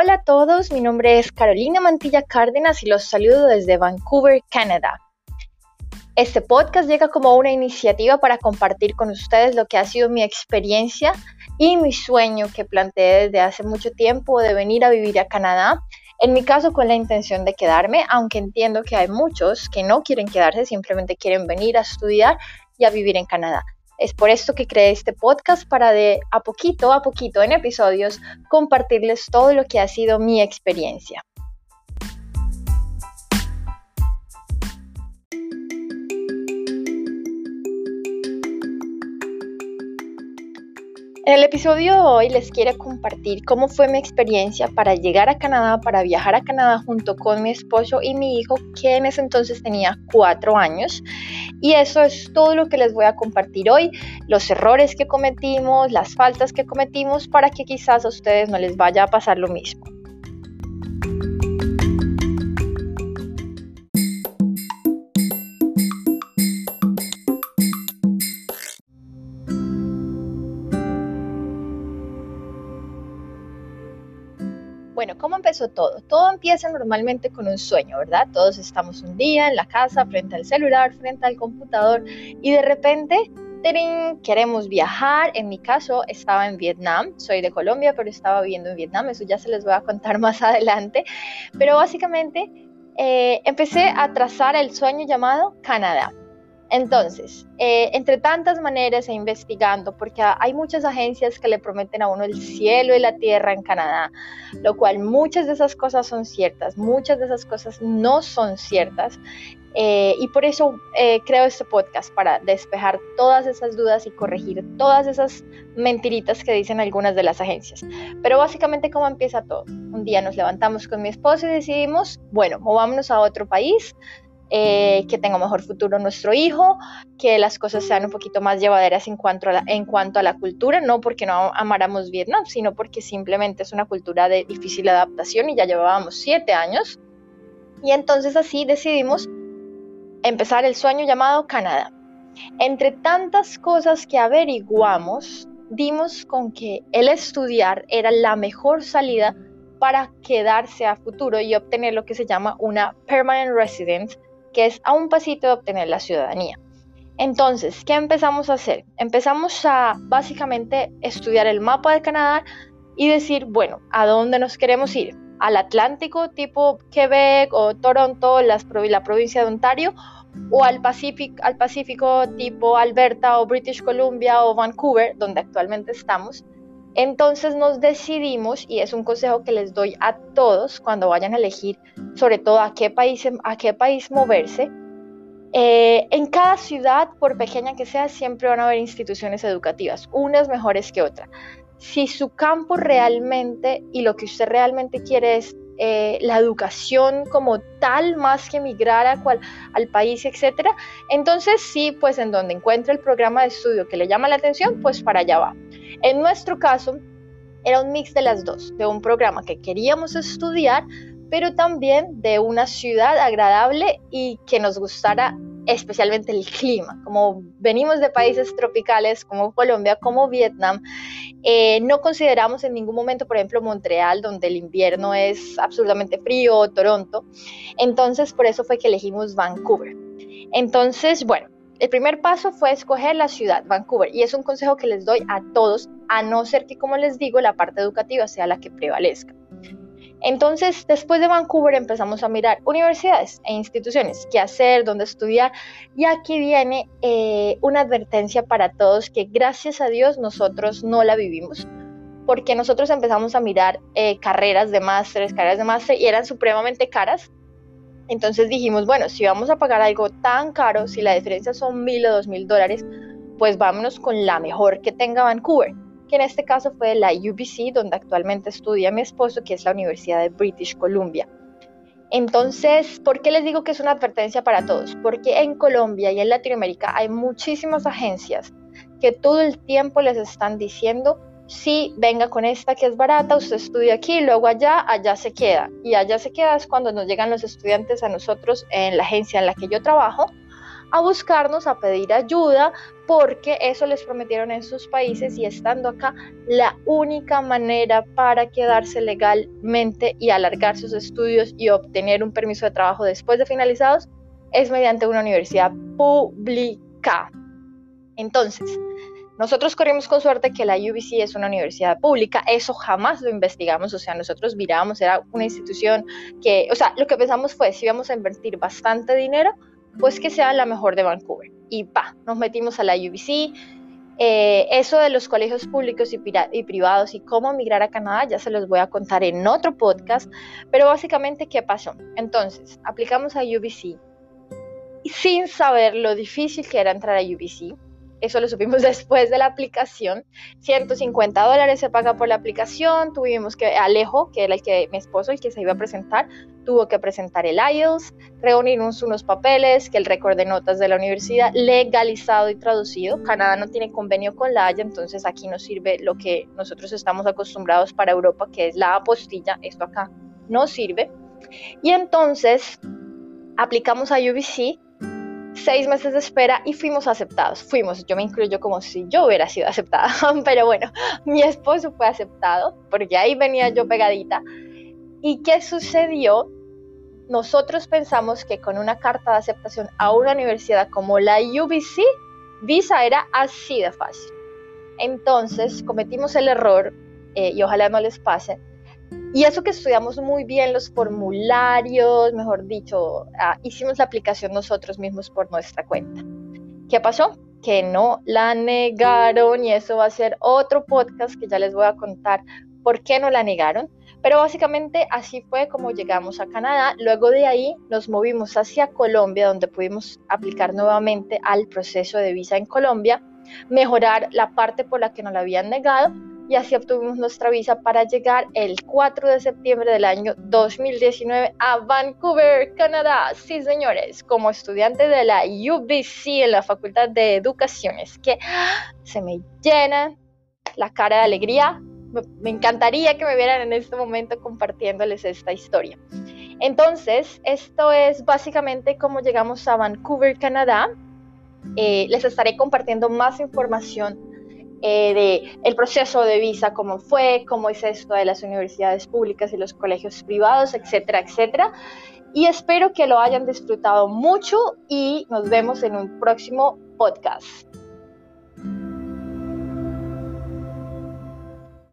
Hola a todos, mi nombre es Carolina Mantilla Cárdenas y los saludo desde Vancouver, Canadá. Este podcast llega como una iniciativa para compartir con ustedes lo que ha sido mi experiencia y mi sueño que planteé desde hace mucho tiempo de venir a vivir a Canadá. En mi caso con la intención de quedarme, aunque entiendo que hay muchos que no quieren quedarse, simplemente quieren venir a estudiar y a vivir en Canadá. Es por esto que creé este podcast para de a poquito a poquito en episodios compartirles todo lo que ha sido mi experiencia. En el episodio de hoy les quiero compartir cómo fue mi experiencia para llegar a Canadá, para viajar a Canadá junto con mi esposo y mi hijo, que en ese entonces tenía cuatro años. Y eso es todo lo que les voy a compartir hoy, los errores que cometimos, las faltas que cometimos, para que quizás a ustedes no les vaya a pasar lo mismo. Empezó todo? Todo empieza normalmente con un sueño, ¿verdad? Todos estamos un día en la casa, frente al celular, frente al computador y de repente queremos viajar. En mi caso, estaba en Vietnam. Soy de Colombia, pero estaba viviendo en Vietnam. Eso ya se les voy a contar más adelante. Pero básicamente eh, empecé a trazar el sueño llamado Canadá. Entonces, eh, entre tantas maneras e investigando, porque hay muchas agencias que le prometen a uno el cielo y la tierra en Canadá, lo cual muchas de esas cosas son ciertas, muchas de esas cosas no son ciertas. Eh, y por eso eh, creo este podcast, para despejar todas esas dudas y corregir todas esas mentiritas que dicen algunas de las agencias. Pero básicamente, ¿cómo empieza todo? Un día nos levantamos con mi esposo y decidimos, bueno, movámonos a otro país, eh, que tenga mejor futuro nuestro hijo, que las cosas sean un poquito más llevaderas en cuanto a la, en cuanto a la cultura, no porque no amáramos Vietnam, sino porque simplemente es una cultura de difícil adaptación y ya llevábamos siete años. Y entonces así decidimos empezar el sueño llamado Canadá. Entre tantas cosas que averiguamos, dimos con que el estudiar era la mejor salida para quedarse a futuro y obtener lo que se llama una permanent residence que es a un pasito de obtener la ciudadanía. Entonces, ¿qué empezamos a hacer? Empezamos a básicamente estudiar el mapa de Canadá y decir, bueno, ¿a dónde nos queremos ir? ¿Al Atlántico tipo Quebec o Toronto, la provincia de Ontario? ¿O al Pacífico, al Pacífico tipo Alberta o British Columbia o Vancouver, donde actualmente estamos? Entonces nos decidimos, y es un consejo que les doy a todos cuando vayan a elegir, sobre todo a qué país, a qué país moverse, eh, en cada ciudad, por pequeña que sea, siempre van a haber instituciones educativas, unas mejores que otras. Si su campo realmente y lo que usted realmente quiere es eh, la educación como tal, más que migrar a cual, al país, etcétera, entonces sí, pues en donde encuentre el programa de estudio que le llama la atención, pues para allá va. En nuestro caso, era un mix de las dos, de un programa que queríamos estudiar, pero también de una ciudad agradable y que nos gustara especialmente el clima. Como venimos de países tropicales como Colombia, como Vietnam, eh, no consideramos en ningún momento, por ejemplo, Montreal, donde el invierno es absolutamente frío, o Toronto. Entonces, por eso fue que elegimos Vancouver. Entonces, bueno, el primer paso fue escoger la ciudad, Vancouver, y es un consejo que les doy a todos, a no ser que, como les digo, la parte educativa sea la que prevalezca. Entonces, después de Vancouver empezamos a mirar universidades e instituciones, qué hacer, dónde estudiar, y aquí viene eh, una advertencia para todos que gracias a Dios nosotros no la vivimos, porque nosotros empezamos a mirar eh, carreras de máster, carreras de máster, y eran supremamente caras, entonces dijimos, bueno, si vamos a pagar algo tan caro, si la diferencia son mil o dos mil dólares, pues vámonos con la mejor que tenga Vancouver, que en este caso fue la UBC, donde actualmente estudia mi esposo, que es la Universidad de British Columbia. Entonces, ¿por qué les digo que es una advertencia para todos? Porque en Colombia y en Latinoamérica hay muchísimas agencias que todo el tiempo les están diciendo si venga con esta que es barata, usted estudia aquí, luego allá, allá se queda. Y allá se queda es cuando nos llegan los estudiantes a nosotros en la agencia en la que yo trabajo a buscarnos, a pedir ayuda, porque eso les prometieron en sus países y estando acá, la única manera para quedarse legalmente y alargar sus estudios y obtener un permiso de trabajo después de finalizados es mediante una universidad pública. Entonces, nosotros corrimos con suerte que la UBC es una universidad pública, eso jamás lo investigamos, o sea, nosotros mirábamos, era una institución que, o sea, lo que pensamos fue, si íbamos a invertir bastante dinero, pues que sea la mejor de Vancouver. Y pa, nos metimos a la UBC. Eh, eso de los colegios públicos y, y privados y cómo migrar a Canadá ya se los voy a contar en otro podcast, pero básicamente, ¿qué pasó? Entonces, aplicamos a UBC sin saber lo difícil que era entrar a UBC eso lo supimos después de la aplicación. 150 dólares se paga por la aplicación. Tuvimos que, Alejo, que era el que, mi esposo, el que se iba a presentar, tuvo que presentar el IELTS, reunirnos unos papeles, que el récord de notas de la universidad, legalizado y traducido. Canadá no tiene convenio con la Haya, entonces aquí nos sirve lo que nosotros estamos acostumbrados para Europa, que es la apostilla. Esto acá no sirve. Y entonces aplicamos a UBC seis meses de espera y fuimos aceptados. Fuimos, yo me incluyo como si yo hubiera sido aceptada, pero bueno, mi esposo fue aceptado porque ahí venía yo pegadita. ¿Y qué sucedió? Nosotros pensamos que con una carta de aceptación a una universidad como la UBC, visa era así de fácil. Entonces cometimos el error, eh, y ojalá no les pase, y eso que estudiamos muy bien los formularios, mejor dicho, ah, hicimos la aplicación nosotros mismos por nuestra cuenta. ¿Qué pasó? Que no la negaron y eso va a ser otro podcast que ya les voy a contar por qué no la negaron. Pero básicamente así fue como llegamos a Canadá. Luego de ahí nos movimos hacia Colombia, donde pudimos aplicar nuevamente al proceso de visa en Colombia, mejorar la parte por la que nos la habían negado y así obtuvimos nuestra visa para llegar el 4 de septiembre del año 2019 a Vancouver, Canadá. Sí, señores, como estudiante de la UBC en la Facultad de Educación, es que se me llena la cara de alegría. Me encantaría que me vieran en este momento compartiéndoles esta historia. Entonces, esto es básicamente cómo llegamos a Vancouver, Canadá. Eh, les estaré compartiendo más información eh, de el proceso de visa, cómo fue, cómo es esto de las universidades públicas y los colegios privados, etcétera, etcétera. Y espero que lo hayan disfrutado mucho y nos vemos en un próximo podcast.